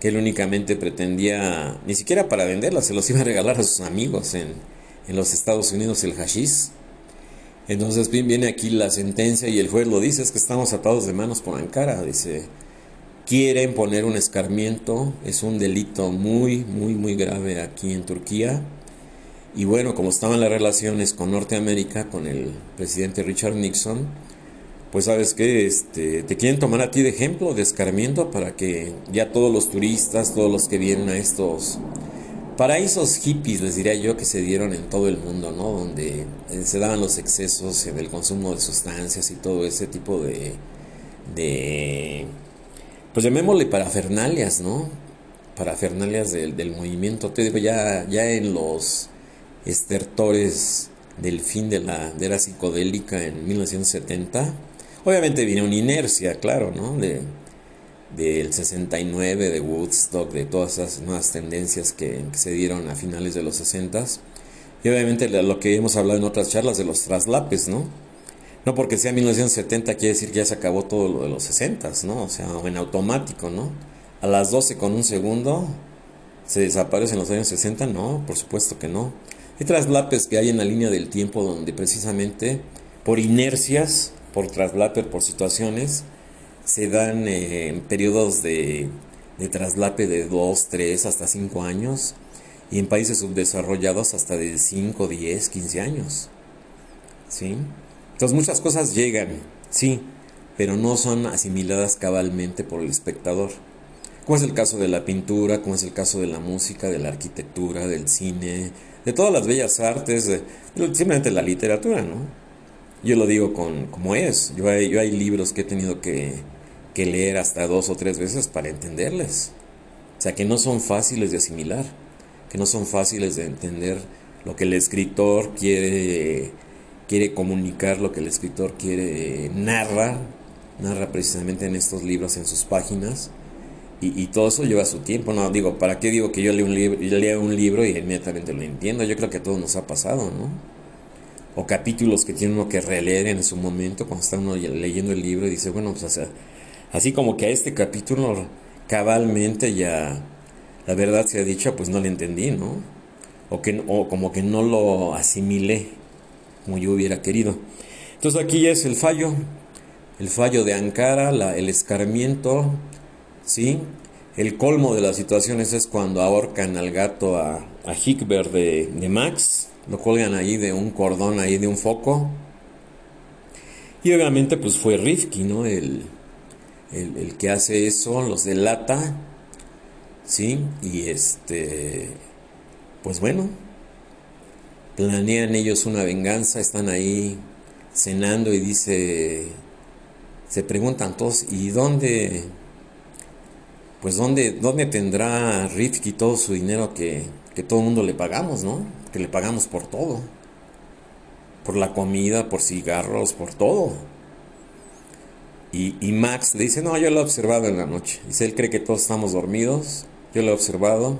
que él únicamente pretendía, ni siquiera para venderlas, se los iba a regalar a sus amigos en, en los Estados Unidos el hashish. Entonces viene aquí la sentencia y el juez lo dice, es que estamos atados de manos por Ankara, dice, quieren poner un escarmiento, es un delito muy, muy, muy grave aquí en Turquía. Y bueno, como estaban las relaciones con Norteamérica, con el presidente Richard Nixon, pues sabes que este, te quieren tomar a ti de ejemplo, de escarmiento, para que ya todos los turistas, todos los que vienen a estos paraísos hippies, les diría yo, que se dieron en todo el mundo, ¿no? Donde eh, se daban los excesos en el consumo de sustancias y todo ese tipo de, de pues llamémosle parafernalias, ¿no? Parafernalias del, del movimiento. Te digo, ya, ya en los estertores del fin de la era psicodélica en 1970, Obviamente viene una inercia, claro, ¿no? De, del 69, de Woodstock, de todas esas nuevas tendencias que, se dieron a finales de los 60 y obviamente lo que hemos hablado en otras charlas de los traslapes, ¿no? No porque sea 1970 quiere decir que ya se acabó todo lo de los 60, ¿no? O sea, en automático, ¿no? A las 12 con un segundo se desaparece en los años 60, no, por supuesto que no. Hay traslapes que hay en la línea del tiempo donde precisamente por inercias por traslape, por situaciones, se dan eh, periodos de, de traslape de 2, 3, hasta 5 años y en países subdesarrollados hasta de 5, 10, 15 años. ¿Sí? Entonces muchas cosas llegan, sí, pero no son asimiladas cabalmente por el espectador. Como es el caso de la pintura, como es el caso de la música, de la arquitectura, del cine, de todas las bellas artes, de, simplemente la literatura, ¿no? Yo lo digo con, como es. Yo hay, yo hay libros que he tenido que, leer hasta dos o tres veces para entenderles. O sea, que no son fáciles de asimilar, que no son fáciles de entender lo que el escritor quiere, quiere comunicar, lo que el escritor quiere narra, narra precisamente en estos libros, en sus páginas. Y, y, todo eso lleva su tiempo, no digo, ¿para qué digo que yo leo un, libro, leo un libro y inmediatamente lo entiendo? Yo creo que a todos nos ha pasado, ¿no? O capítulos que tiene uno que releer en su momento cuando está uno leyendo el libro y dice, bueno, pues así como que a este capítulo cabalmente ya la verdad se ha dicho, pues no le entendí, ¿no? O, que, o como que no lo asimilé como yo hubiera querido. Entonces aquí es el fallo, el fallo de Ankara, el escarmiento, ¿sí? El colmo de las situaciones es cuando ahorcan al gato a, a Hickber de, de Max, lo cuelgan ahí de un cordón, ahí de un foco. Y obviamente pues fue Rifki, ¿no? El, el, que hace eso, los delata, ¿sí? Y este, pues bueno, planean ellos una venganza, están ahí cenando y dice, se preguntan todos, ¿y dónde, pues dónde, dónde tendrá Rifki todo su dinero que, que todo el mundo le pagamos, ¿no? Que le pagamos por todo, por la comida, por cigarros, por todo. Y, y Max le dice, no, yo lo he observado en la noche. Dice, él cree que todos estamos dormidos, yo lo he observado.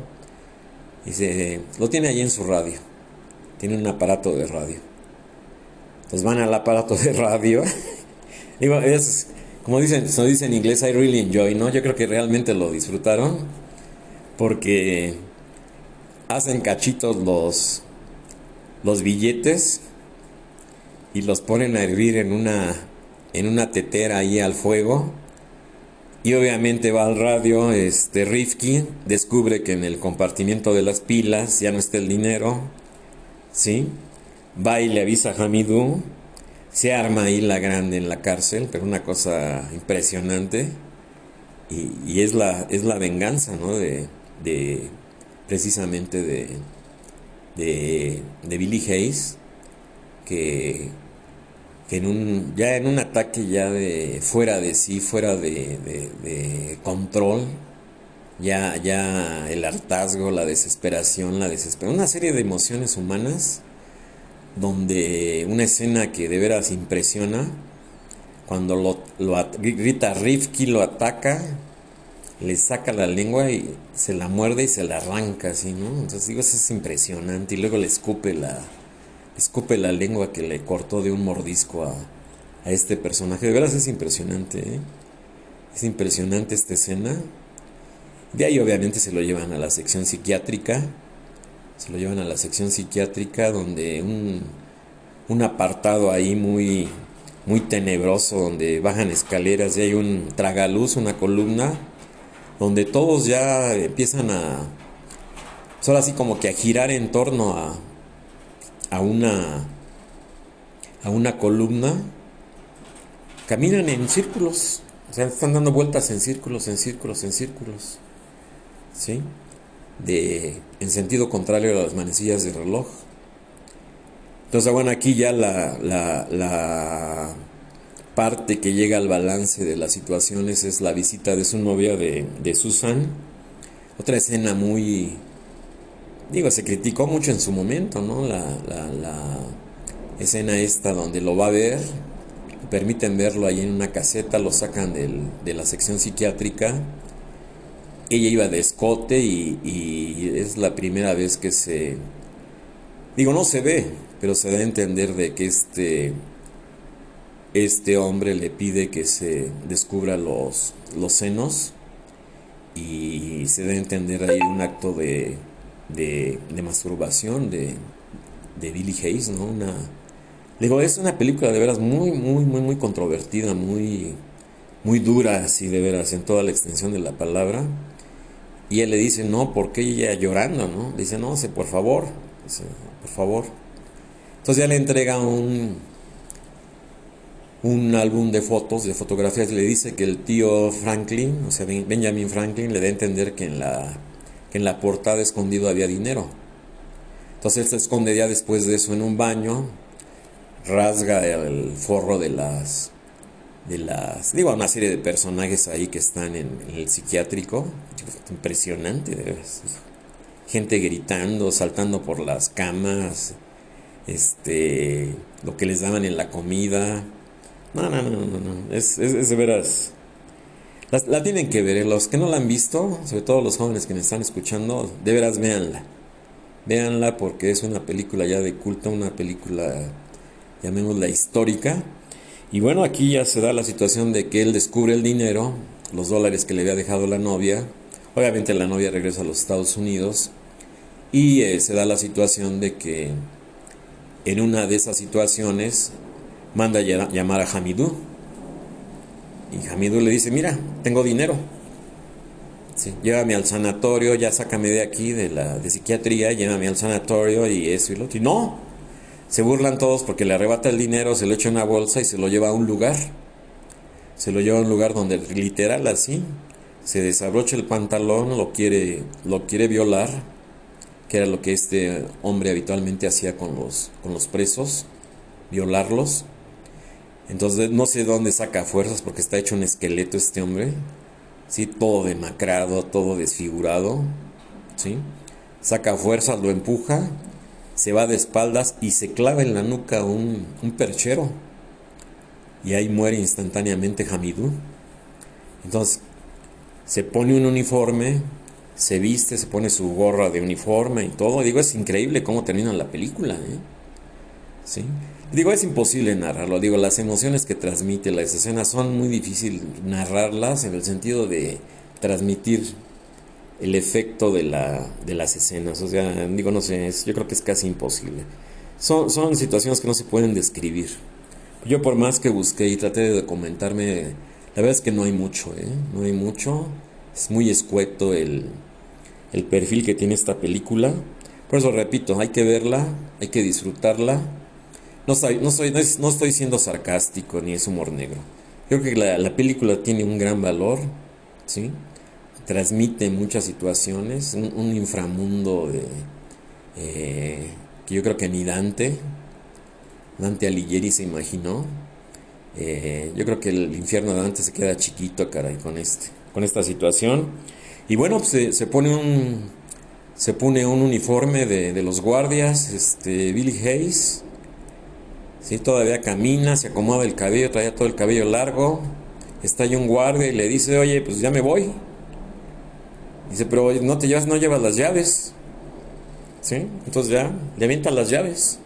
Dice, lo tiene allí en su radio. Tiene un aparato de radio. Entonces van al aparato de radio. Digo, es, como dicen, se dice en inglés, I really enjoy, ¿no? Yo creo que realmente lo disfrutaron. Porque hacen cachitos los, los billetes y los ponen a hervir en una, en una tetera ahí al fuego. Y obviamente va al radio, este Rifki descubre que en el compartimiento de las pilas ya no está el dinero, ¿sí? Va y le avisa a Hamidou, se arma ahí la grande en la cárcel, pero una cosa impresionante. Y, es, la, es la venganza, ¿no? De, de precisamente de, de, de Billy Hayes, que en un, ya en un ataque ya de fuera de sí, fuera de, control, ya, ya el hartazgo, la desesperación, la desesperación, una serie de emociones humanas, donde una escena que de veras impresiona, cuando lo, lo grita Rifki, lo ataca, le saca la lengua y se la muerde y se la arranca así, ¿no? Entonces digo, es impresionante y luego le escupe la, escupe la lengua que le cortó de un mordisco a, este personaje. De veras es impresionante, ¿eh? Es impresionante esta escena. De ahí obviamente se lo llevan a la sección psiquiátrica. Se lo llevan a la sección psiquiátrica donde un, un apartado ahí muy, muy tenebroso, donde bajan escaleras y hay un tragaluz, una columna, donde todos ya empiezan a, solo así como que a girar en torno a, a una, a una columna, caminan en círculos, o sea, están dando vueltas en círculos, en círculos, en círculos, ¿sí? De, en sentido contrario a las manecillas del reloj. Entonces, bueno, aquí ya la, la, la parte que llega al balance de las situaciones es la visita de su novia de, de Susan. Otra escena muy, digo, se criticó mucho en su momento, ¿no? La, la, escena esta donde lo va a ver, permiten verlo ahí en una caseta, lo sacan del, de la sección psiquiátrica. Ella iba de escote y, y, es la primera vez que se... Digo, no se ve, pero se da a entender de que este, este hombre le pide que se descubra los, los senos y se a entender ahí un acto de, de, masturbación de, de Billy Hayes, ¿no? Una, digo, es una película de veras muy, muy, muy, muy controvertida, muy, muy dura, así de veras, en toda la extensión de la palabra. Y él le dice, no, ¿por qué ella llorando, no? Dice, no, sé, por favor, dice, por favor. Entonces ya le entrega un, un álbum de fotos, de fotografías, le dice que el tío Franklin, o sea, Benjamin Franklin, le da a entender que en la que en la portada escondido había dinero. Entonces él se esconde ya después de eso en un baño, rasga el forro de las, de las, digo, una serie de personajes ahí que están en, el psiquiátrico, impresionante, de gente gritando, saltando por las camas, este, lo que les daban en la comida, no, no, no, no, no, es, es, de veras la, tienen que ver, ¿eh? los que no la han visto, sobre todo los jóvenes que me están escuchando, de veras véanla. Véanla porque es una película ya de culto, una película, llamémosla histórica. Y bueno, aquí ya se da la situación de que él descubre el dinero, los dólares que le había dejado la novia. Obviamente la novia regresa a los Estados Unidos. Y eh, se da la situación de que en una de esas situaciones manda llamar a Hamidou y Hamidou le dice, mira, tengo dinero. Llévame al sanatorio, ya sácame de aquí, de la de psiquiatría, llévame al sanatorio y eso y lo otro. Y no, se burlan todos porque le arrebata el dinero, se lo echa en una bolsa y se lo lleva a un lugar. Se lo lleva a un lugar donde literal así se desabrocha el pantalón, lo quiere, lo quiere violar, que era lo que este hombre habitualmente hacía con los, con los presos, violarlos. Entonces no sé dónde saca fuerzas porque está hecho un esqueleto este hombre, ¿sí? todo demacrado, todo desfigurado. ¿sí? Saca fuerzas, lo empuja, se va de espaldas y se clava en la nuca un, un perchero. Y ahí muere instantáneamente Hamidou. Entonces se pone un uniforme, se viste, se pone su gorra de uniforme y todo. Digo, es increíble cómo termina la película. ¿eh? ¿Sí? Digo, es imposible narrarlo. Digo, las emociones que transmite las escenas son muy difíciles narrarlas en el sentido de transmitir el efecto de, la, de las escenas. O sea, digo, no sé, yo creo que es casi imposible. Son, son situaciones que no se pueden describir. Yo por más que busqué y traté de documentarme, la verdad es que no hay mucho, ¿eh? No hay mucho. Es muy escueto el, el perfil que tiene esta película. Por eso repito, hay que verla, hay que disfrutarla. No, soy, no, soy, no, estoy siendo sarcástico ni es humor negro. Creo que la, la película tiene un gran valor, ¿sí? transmite muchas situaciones, un, inframundo de, eh, que yo creo que ni Dante, Dante Alighieri se imaginó. Eh, yo creo que el infierno de Dante se queda chiquito, caray, con este, con esta situación. Y bueno, pues se, pone un se pone un uniforme de, de, los guardias, este Billy Hayes. Sí, todavía camina, se acomoda el cabello, traía todo el cabello largo. Está ahí un guardia y le dice, oye, pues ya me voy. Dice, pero no te llevas, no llevas las llaves. ¿Sí? Entonces ya, le avientan las llaves.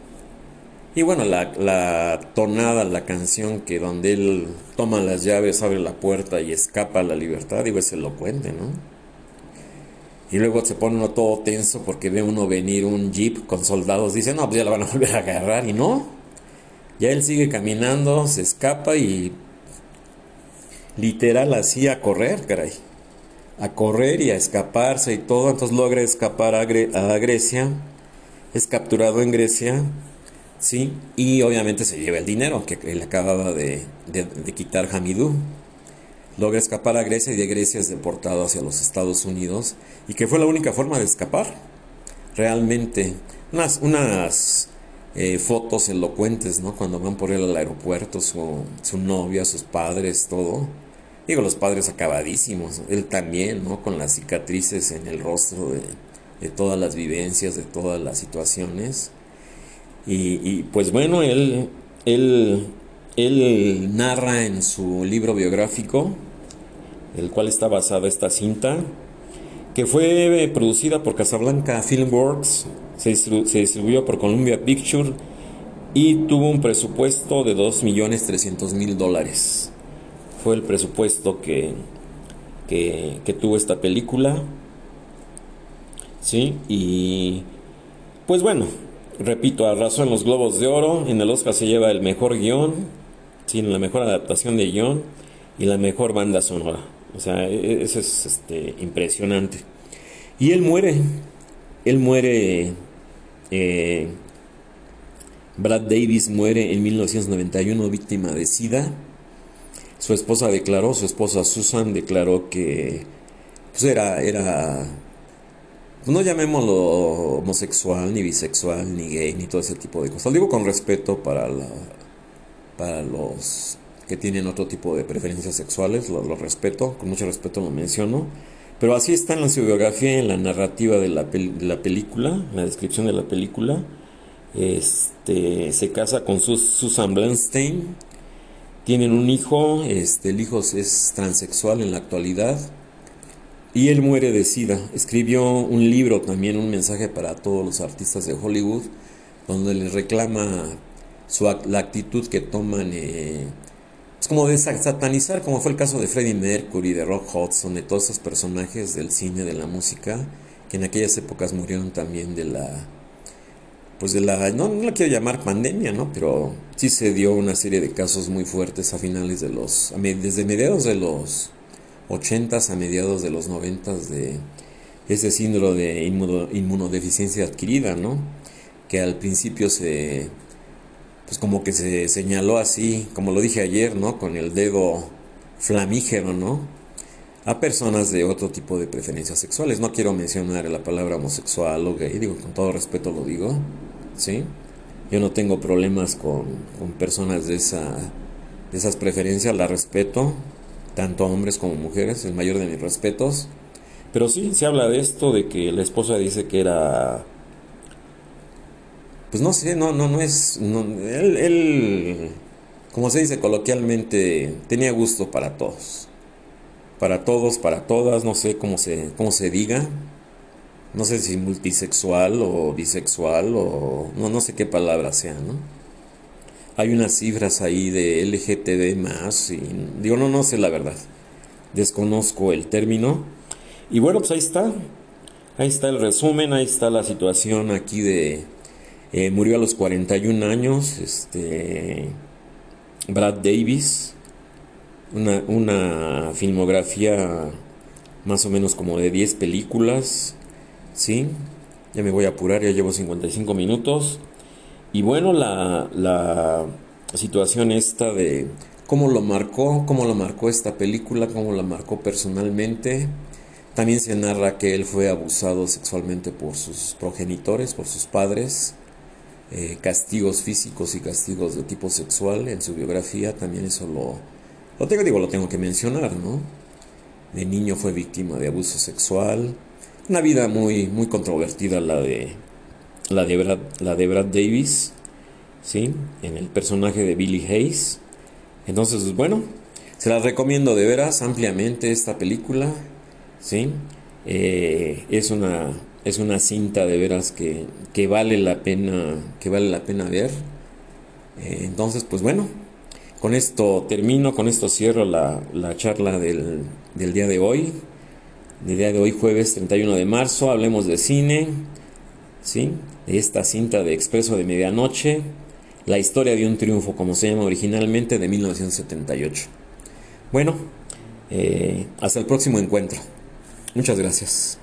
Y bueno, la, la, tonada, la canción que donde él toma las llaves, abre la puerta y escapa a la libertad, digo, es elocuente, ¿no? Y luego se pone uno todo tenso porque ve uno venir un jeep con soldados. Dice, no, pues ya la van a volver a agarrar. Y no. Ya él sigue caminando, se escapa y literal así a correr, caray a correr y a escaparse y todo, entonces logra escapar a, Grecia, es capturado en Grecia, ¿sí? Y obviamente se lleva el dinero que le acababa de, quitar Hamidou. Logra escapar a Grecia y de Grecia es deportado hacia los Estados Unidos y que fue la única forma de escapar. Realmente, unas, unas eh, fotos elocuentes, ¿no? Cuando van por él al aeropuerto, su, su novia, sus padres, todo Digo, los padres acabadísimos, él también, ¿no? Con las cicatrices en el rostro de, todas las vivencias, de todas las situaciones. Y, pues bueno, él, él, él narra en su libro biográfico, el cual está basada esta cinta, que fue producida por Casablanca Filmworks, se, distribuyó por Columbia Picture y tuvo un presupuesto de 2.300.000 dólares fue el presupuesto que, que, tuvo esta película. Sí, y pues bueno, repito, arrasó en los Globos de Oro, en el Oscar se lleva el mejor guion, sí, la mejor adaptación de guion y la mejor banda sonora. O sea, e, e, eso es este, impresionante. Y él muere, él muere, eh, Brad Davis muere en 1991 víctima de SIDA su esposa declaró, su esposa Susan declaró que pues era, era, no llamémoslo homosexual, ni bisexual, ni gay, ni todo ese tipo de cosas. Lo digo con respeto para, para los que tienen otro tipo de preferencias sexuales, lo, respeto, con mucho respeto lo menciono. Pero así está en la biografía, en la narrativa de la, la película, la descripción de la película. Este, se casa con Susan Bernstein, tienen un hijo, este, el hijo es transexual en la actualidad y él muere de sida. Escribió un libro también, un mensaje para todos los artistas de Hollywood, donde les reclama su, la actitud que toman. Eh, es como de satanizar, como fue el caso de Freddie Mercury, de Rock Hudson, de todos esos personajes del cine, de la música, que en aquellas épocas murieron también de la pues de la, no, no la quiero llamar pandemia, ¿no? Pero sí se dio una serie de casos muy fuertes a finales de los, desde mediados de los 80 a mediados de los 90 de ese síndrome de inmunodeficiencia adquirida, ¿no? Que al principio se, pues como que se señaló así, como lo dije ayer, ¿no? Con el dedo flamígero, ¿no? a personas de otro tipo de preferencias sexuales. No quiero mencionar la palabra homosexual o gay, digo, con todo respeto lo digo, ¿sí? Yo no tengo problemas con, con personas de, esa, de esas preferencias, la respeto, tanto a hombres como mujeres, el mayor de mis respetos. Pero sí, se habla de esto, de que la esposa dice que era... Pues no sé, no, no, no es... él, como se dice coloquialmente, tenía gusto para todos. Para todos, para todas, no sé cómo se, cómo se diga. No sé si multisexual o bisexual o... No, no sé qué palabra sea, ¿no? Hay unas cifras ahí de LGTB más y digo, no, no sé la verdad. Desconozco el término y bueno, pues ahí está. Ahí está el resumen, ahí está la situación aquí de... Eh, murió a los 41 años, este... Brad Davis, una, una filmografía más o menos como de 10 películas, ¿sí? Ya me voy a apurar, ya llevo 55 minutos. Y bueno, la, la situación esta de cómo lo marcó, cómo lo marcó esta película, cómo la marcó personalmente. También se narra que él fue abusado sexualmente por sus progenitores, por sus padres. Eh, castigos físicos y castigos de tipo sexual en su biografía, también eso lo, lo tengo, digo, lo tengo que mencionar, ¿no? De niño fue víctima de abuso sexual. Una vida muy, muy controvertida la de, la de, Brad, la Davis, ¿sí? En el personaje de Billy Hayes. Entonces, bueno, se la recomiendo de veras ampliamente esta película. ¿sí? Eh, es, una, es una cinta de veras que, que, vale la pena, que vale la pena ver. Eh, entonces, pues bueno, con esto termino, con esto cierro la, la charla del, del, día de hoy. Del día de hoy, jueves 31 de marzo, hablemos de cine, ¿sí? De esta cinta de Expreso de Medianoche, la historia de un triunfo, como se llama originalmente, de 1978. Bueno, eh, hasta el próximo encuentro. Muchas gracias.